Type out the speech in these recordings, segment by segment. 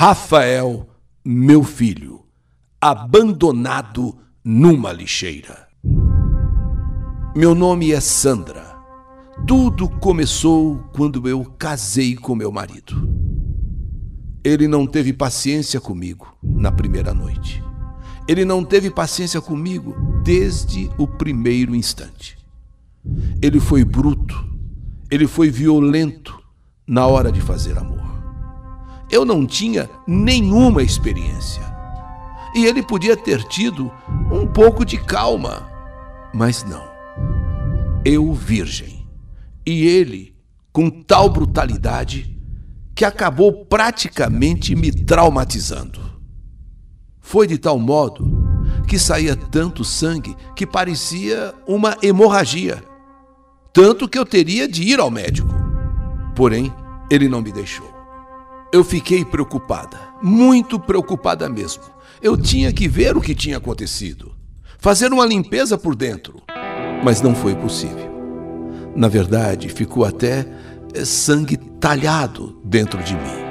Rafael, meu filho, abandonado numa lixeira. Meu nome é Sandra. Tudo começou quando eu casei com meu marido. Ele não teve paciência comigo na primeira noite. Ele não teve paciência comigo desde o primeiro instante. Ele foi bruto, ele foi violento na hora de fazer amor. Eu não tinha nenhuma experiência. E ele podia ter tido um pouco de calma, mas não. Eu, virgem, e ele com tal brutalidade que acabou praticamente me traumatizando. Foi de tal modo que saía tanto sangue que parecia uma hemorragia, tanto que eu teria de ir ao médico. Porém, ele não me deixou. Eu fiquei preocupada, muito preocupada mesmo. Eu tinha que ver o que tinha acontecido, fazer uma limpeza por dentro, mas não foi possível. Na verdade, ficou até eh, sangue talhado dentro de mim.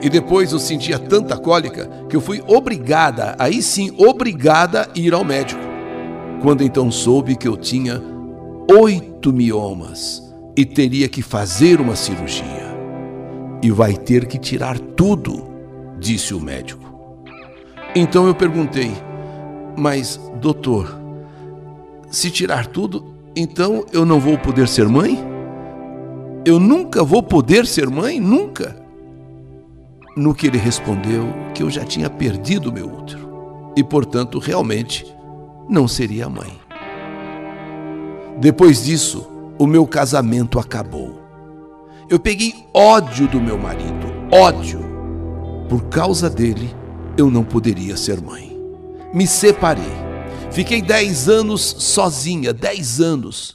E depois eu sentia tanta cólica que eu fui obrigada, aí sim, obrigada a ir ao médico. Quando então soube que eu tinha oito miomas e teria que fazer uma cirurgia e vai ter que tirar tudo, disse o médico. Então eu perguntei, mas doutor, se tirar tudo, então eu não vou poder ser mãe? Eu nunca vou poder ser mãe? Nunca? No que ele respondeu que eu já tinha perdido meu útero e, portanto, realmente não seria mãe. Depois disso, o meu casamento acabou. Eu peguei ódio do meu marido, ódio. Por causa dele, eu não poderia ser mãe. Me separei. Fiquei dez anos sozinha, dez anos.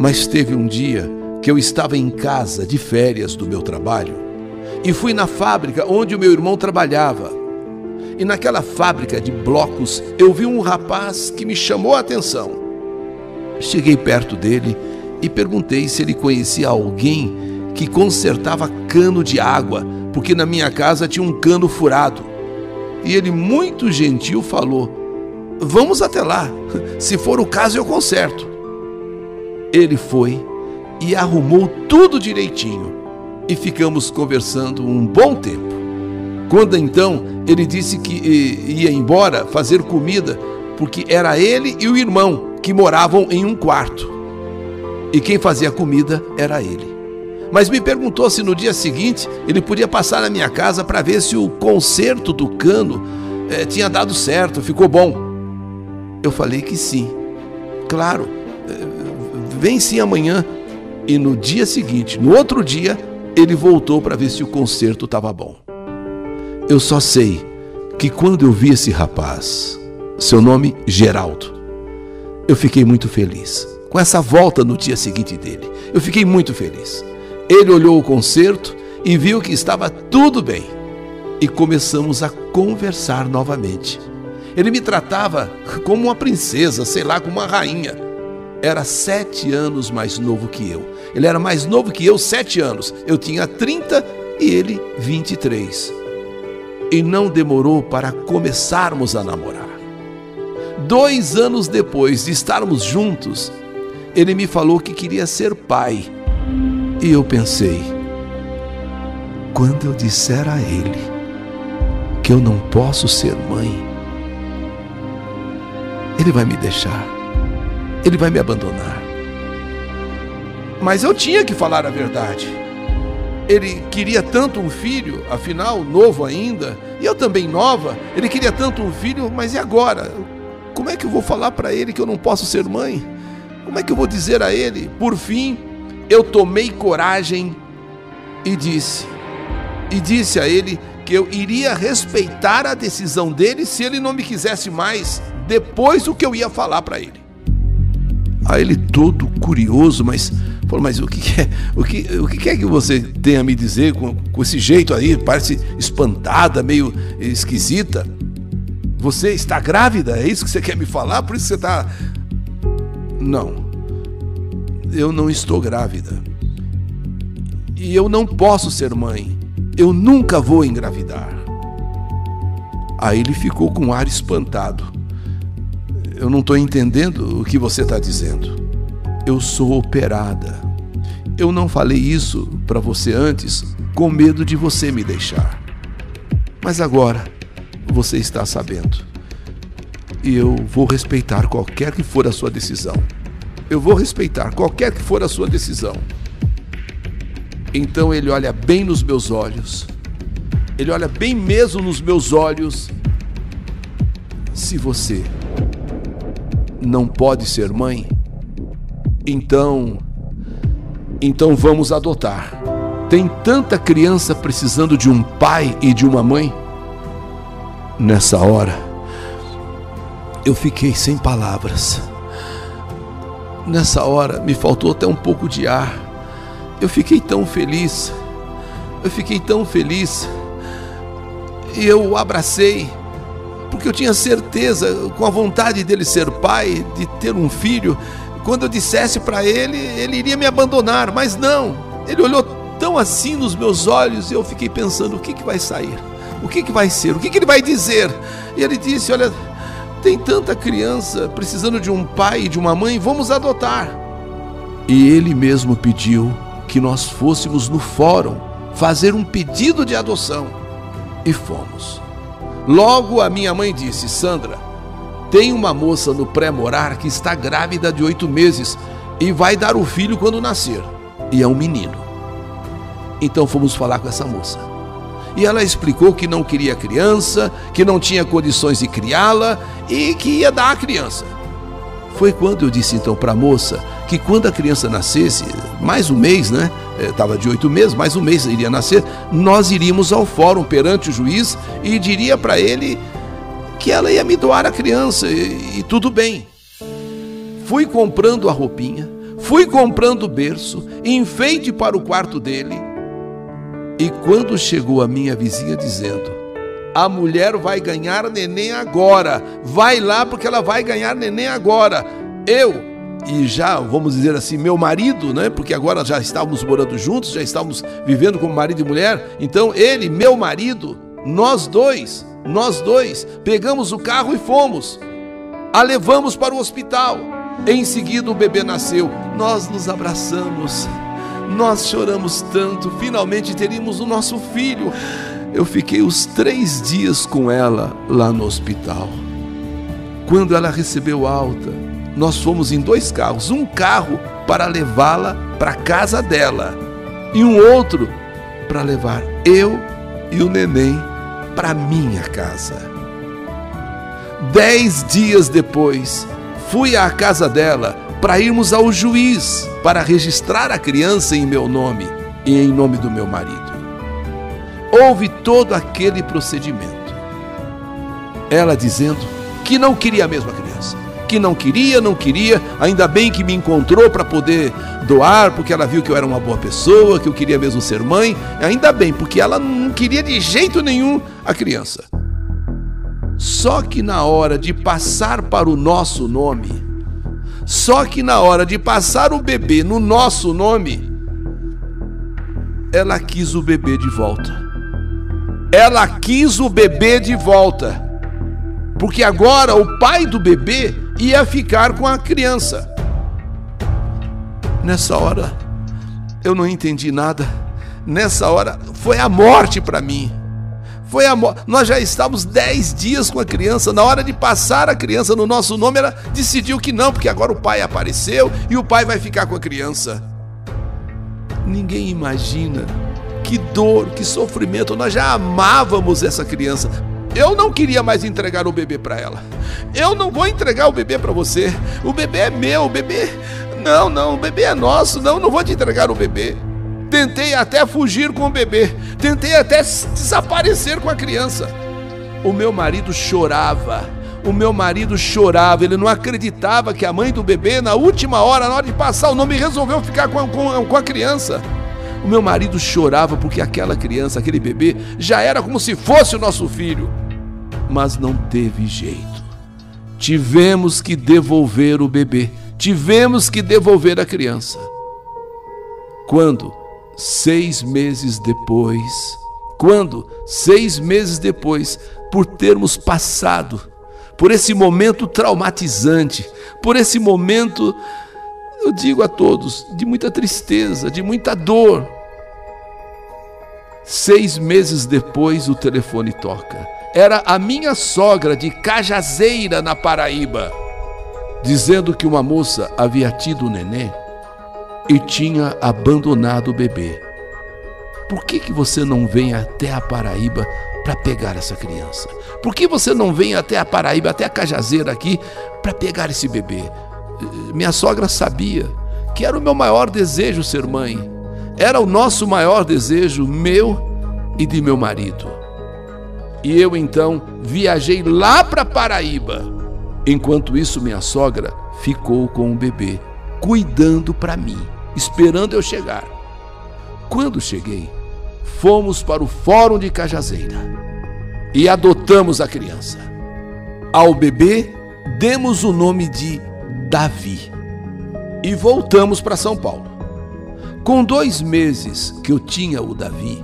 Mas teve um dia que eu estava em casa de férias do meu trabalho e fui na fábrica onde o meu irmão trabalhava. E naquela fábrica de blocos eu vi um rapaz que me chamou a atenção. Cheguei perto dele e perguntei se ele conhecia alguém que consertava cano de água, porque na minha casa tinha um cano furado. E ele, muito gentil, falou: Vamos até lá, se for o caso eu conserto. Ele foi e arrumou tudo direitinho e ficamos conversando um bom tempo. Quando então ele disse que ia embora fazer comida, porque era ele e o irmão que moravam em um quarto e quem fazia a comida era ele. Mas me perguntou se no dia seguinte ele podia passar na minha casa para ver se o conserto do cano eh, tinha dado certo, ficou bom. Eu falei que sim. Claro, eh, vem sim amanhã. E no dia seguinte, no outro dia, ele voltou para ver se o conserto estava bom. Eu só sei que quando eu vi esse rapaz, seu nome Geraldo, eu fiquei muito feliz com essa volta no dia seguinte dele. Eu fiquei muito feliz. Ele olhou o concerto e viu que estava tudo bem. E começamos a conversar novamente. Ele me tratava como uma princesa, sei lá, como uma rainha. Era sete anos mais novo que eu. Ele era mais novo que eu, sete anos. Eu tinha 30 e ele 23. E não demorou para começarmos a namorar. Dois anos depois de estarmos juntos, ele me falou que queria ser pai. E eu pensei, quando eu disser a ele que eu não posso ser mãe, ele vai me deixar, ele vai me abandonar. Mas eu tinha que falar a verdade. Ele queria tanto um filho, afinal, novo ainda, e eu também nova. Ele queria tanto um filho, mas e agora? Como é que eu vou falar para ele que eu não posso ser mãe? Como é que eu vou dizer a ele? Por fim, eu tomei coragem e disse, e disse a ele que eu iria respeitar a decisão dele se ele não me quisesse mais depois do que eu ia falar para ele. Aí ele todo curioso, mas falou, mas o que, é, o que, o que é que você tem a me dizer com, com esse jeito aí? Parece espantada, meio esquisita. Você está grávida? É isso que você quer me falar? Por isso você está não, eu não estou grávida. E eu não posso ser mãe. Eu nunca vou engravidar. Aí ele ficou com um ar espantado. Eu não estou entendendo o que você está dizendo. Eu sou operada. Eu não falei isso para você antes com medo de você me deixar. Mas agora você está sabendo. E eu vou respeitar qualquer que for a sua decisão. Eu vou respeitar qualquer que for a sua decisão. Então ele olha bem nos meus olhos. Ele olha bem mesmo nos meus olhos. Se você não pode ser mãe, então então vamos adotar. Tem tanta criança precisando de um pai e de uma mãe. Nessa hora, eu fiquei sem palavras. Nessa hora, me faltou até um pouco de ar. Eu fiquei tão feliz. Eu fiquei tão feliz. E eu o abracei, porque eu tinha certeza, com a vontade dele ser pai, de ter um filho, quando eu dissesse para ele, ele iria me abandonar, mas não. Ele olhou tão assim nos meus olhos e eu fiquei pensando: o que, que vai sair? O que, que vai ser? O que, que ele vai dizer? E ele disse: Olha, tem tanta criança precisando de um pai e de uma mãe, vamos adotar. E ele mesmo pediu que nós fôssemos no fórum fazer um pedido de adoção. E fomos. Logo a minha mãe disse: Sandra, tem uma moça no pré-morar que está grávida de oito meses e vai dar o filho quando nascer. E é um menino. Então fomos falar com essa moça. E ela explicou que não queria criança, que não tinha condições de criá-la e que ia dar a criança. Foi quando eu disse então para a moça que quando a criança nascesse, mais um mês, né? Estava é, de oito meses, mais um mês iria nascer, nós iríamos ao fórum perante o juiz e diria para ele que ela ia me doar a criança e, e tudo bem. Fui comprando a roupinha, fui comprando o berço, enfeite para o quarto dele. E quando chegou a minha vizinha dizendo: A mulher vai ganhar neném agora, vai lá porque ela vai ganhar neném agora. Eu e já, vamos dizer assim, meu marido, né? Porque agora já estávamos morando juntos, já estávamos vivendo como marido e mulher. Então, ele, meu marido, nós dois nós dois pegamos o carro e fomos. A levamos para o hospital. Em seguida, o bebê nasceu. Nós nos abraçamos. Nós choramos tanto. Finalmente teríamos o nosso filho. Eu fiquei os três dias com ela lá no hospital. Quando ela recebeu alta, nós fomos em dois carros: um carro para levá-la para a casa dela, e um outro para levar eu e o neném para minha casa. Dez dias depois, fui à casa dela para irmos ao juiz para registrar a criança em meu nome e em nome do meu marido. Houve todo aquele procedimento. Ela dizendo que não queria a mesma criança, que não queria, não queria, ainda bem que me encontrou para poder doar, porque ela viu que eu era uma boa pessoa, que eu queria mesmo ser mãe. Ainda bem, porque ela não queria de jeito nenhum a criança. Só que na hora de passar para o nosso nome, só que na hora de passar o bebê no nosso nome, ela quis o bebê de volta. Ela quis o bebê de volta. Porque agora o pai do bebê ia ficar com a criança. Nessa hora, eu não entendi nada. Nessa hora, foi a morte para mim. Foi a morte. Nós já estávamos dez dias com a criança. Na hora de passar a criança no nosso nome, ela decidiu que não, porque agora o pai apareceu e o pai vai ficar com a criança. Ninguém imagina que dor, que sofrimento. Nós já amávamos essa criança. Eu não queria mais entregar o bebê para ela. Eu não vou entregar o bebê para você. O bebê é meu, o bebê não, não, o bebê é nosso, não, não vou te entregar o bebê. Tentei até fugir com o bebê, tentei até desaparecer com a criança. O meu marido chorava, o meu marido chorava, ele não acreditava que a mãe do bebê, na última hora, na hora de passar o nome, resolveu ficar com, com, com a criança. O meu marido chorava porque aquela criança, aquele bebê, já era como se fosse o nosso filho. Mas não teve jeito. Tivemos que devolver o bebê tivemos que devolver a criança. Quando, seis meses depois, Quando, seis meses depois, por termos passado por esse momento traumatizante, por esse momento, eu digo a todos, de muita tristeza, de muita dor. Seis meses depois, o telefone toca. Era a minha sogra de Cajazeira, na Paraíba, dizendo que uma moça havia tido o neném e tinha abandonado o bebê. Por que, que você não vem até a Paraíba para pegar essa criança? Por que você não vem até a Paraíba, até a Cajazeira aqui, para pegar esse bebê? Minha sogra sabia que era o meu maior desejo ser mãe. Era o nosso maior desejo, meu e de meu marido. E eu então viajei lá para Paraíba. Enquanto isso, minha sogra ficou com o bebê, cuidando para mim, esperando eu chegar. Quando cheguei, fomos para o Fórum de Cajazeira e adotamos a criança. Ao bebê, demos o nome de Davi e voltamos para São Paulo. Com dois meses que eu tinha o Davi,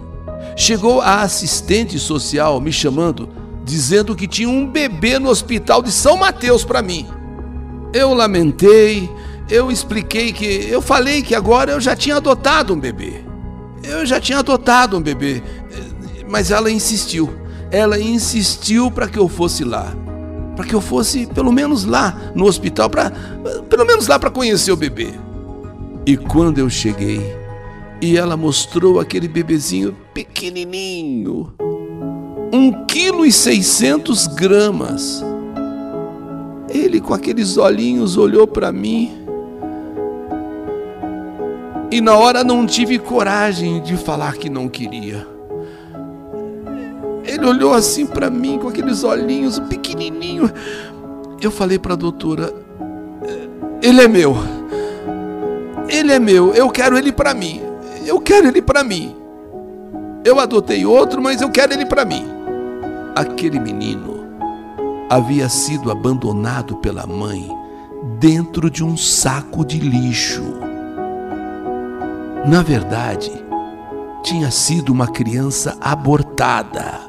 chegou a assistente social me chamando, dizendo que tinha um bebê no hospital de São Mateus para mim. Eu lamentei, eu expliquei que. Eu falei que agora eu já tinha adotado um bebê. Eu já tinha adotado um bebê, mas ela insistiu. Ela insistiu para que eu fosse lá, para que eu fosse pelo menos lá no hospital, para pelo menos lá para conhecer o bebê. E quando eu cheguei, e ela mostrou aquele bebezinho pequenininho, um quilo e seiscentos gramas. Ele com aqueles olhinhos olhou para mim e na hora não tive coragem de falar que não queria. Ele olhou assim para mim com aqueles olhinhos pequenininho. Eu falei para a doutora: Ele é meu. Ele é meu. Eu quero ele para mim. Eu quero ele para mim. Eu adotei outro, mas eu quero ele para mim. Aquele menino havia sido abandonado pela mãe dentro de um saco de lixo. Na verdade, tinha sido uma criança abortada.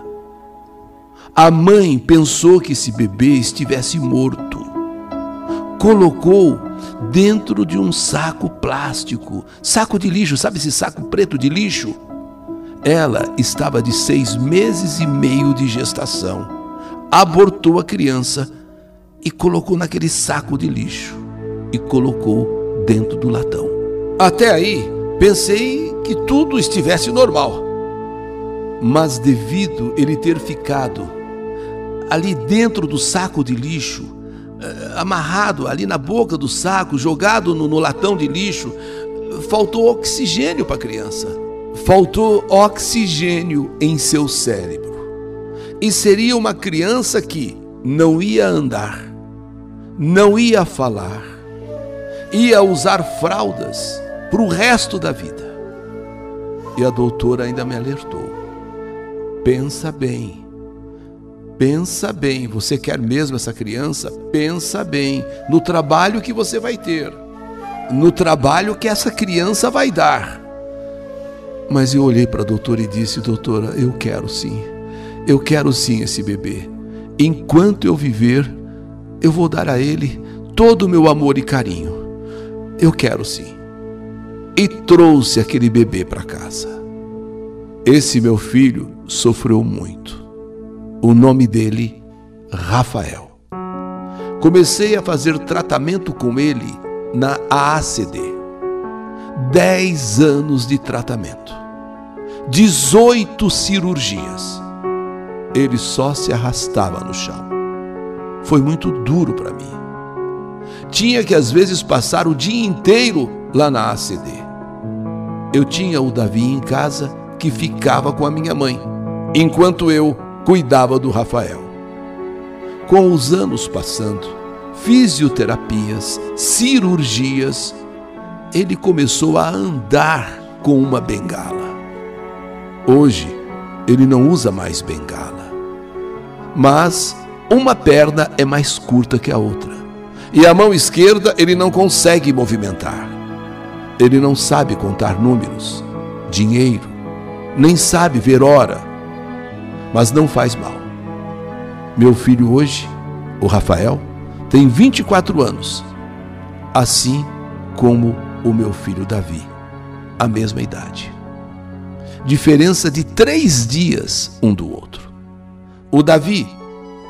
A mãe pensou que esse bebê estivesse morto. Colocou dentro de um saco plástico, saco de lixo, sabe esse saco preto de lixo? Ela estava de seis meses e meio de gestação. Abortou a criança e colocou naquele saco de lixo e colocou dentro do latão. Até aí, Pensei que tudo estivesse normal. Mas devido ele ter ficado ali dentro do saco de lixo, eh, amarrado ali na boca do saco, jogado no, no latão de lixo, faltou oxigênio para a criança. Faltou oxigênio em seu cérebro. E seria uma criança que não ia andar, não ia falar, ia usar fraldas para o resto da vida. E a doutora ainda me alertou. Pensa bem. Pensa bem, você quer mesmo essa criança? Pensa bem no trabalho que você vai ter, no trabalho que essa criança vai dar. Mas eu olhei para a doutora e disse: Doutora, eu quero sim, eu quero sim esse bebê. Enquanto eu viver, eu vou dar a ele todo o meu amor e carinho. Eu quero sim e trouxe aquele bebê para casa. Esse meu filho sofreu muito. O nome dele, Rafael. Comecei a fazer tratamento com ele na AACD. Dez anos de tratamento. 18 cirurgias. Ele só se arrastava no chão. Foi muito duro para mim. Tinha que às vezes passar o dia inteiro lá na ACD eu tinha o Davi em casa que ficava com a minha mãe, enquanto eu cuidava do Rafael. Com os anos passando, fisioterapias, cirurgias, ele começou a andar com uma bengala. Hoje, ele não usa mais bengala, mas uma perna é mais curta que a outra, e a mão esquerda ele não consegue movimentar. Ele não sabe contar números, dinheiro, nem sabe ver hora, mas não faz mal. Meu filho hoje, o Rafael, tem 24 anos, assim como o meu filho Davi, a mesma idade. Diferença de três dias um do outro. O Davi,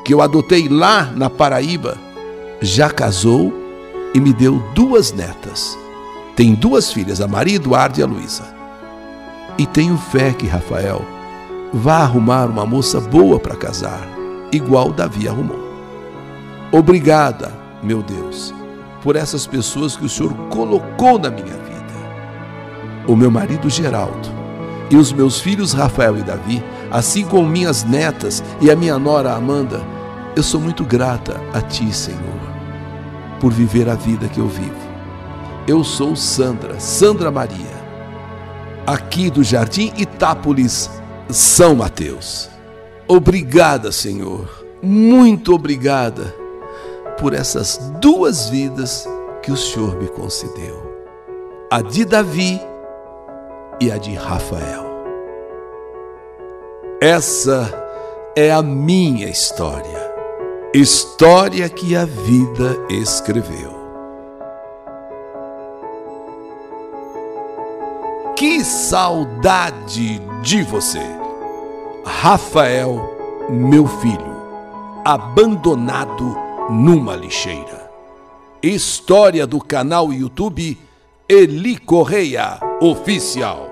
que eu adotei lá na Paraíba, já casou e me deu duas netas. Tem duas filhas, a Maria Eduardo e a Luísa. E tenho fé que Rafael vá arrumar uma moça boa para casar, igual Davi arrumou. Obrigada, meu Deus, por essas pessoas que o Senhor colocou na minha vida. O meu marido Geraldo e os meus filhos Rafael e Davi, assim como minhas netas e a minha nora Amanda, eu sou muito grata a Ti, Senhor, por viver a vida que eu vivo. Eu sou Sandra, Sandra Maria, aqui do Jardim Itápolis, São Mateus. Obrigada, Senhor, muito obrigada por essas duas vidas que o Senhor me concedeu: a de Davi e a de Rafael. Essa é a minha história, história que a vida escreveu. Que saudade de você, Rafael, meu filho, abandonado numa lixeira. História do canal YouTube Eli Correia Oficial.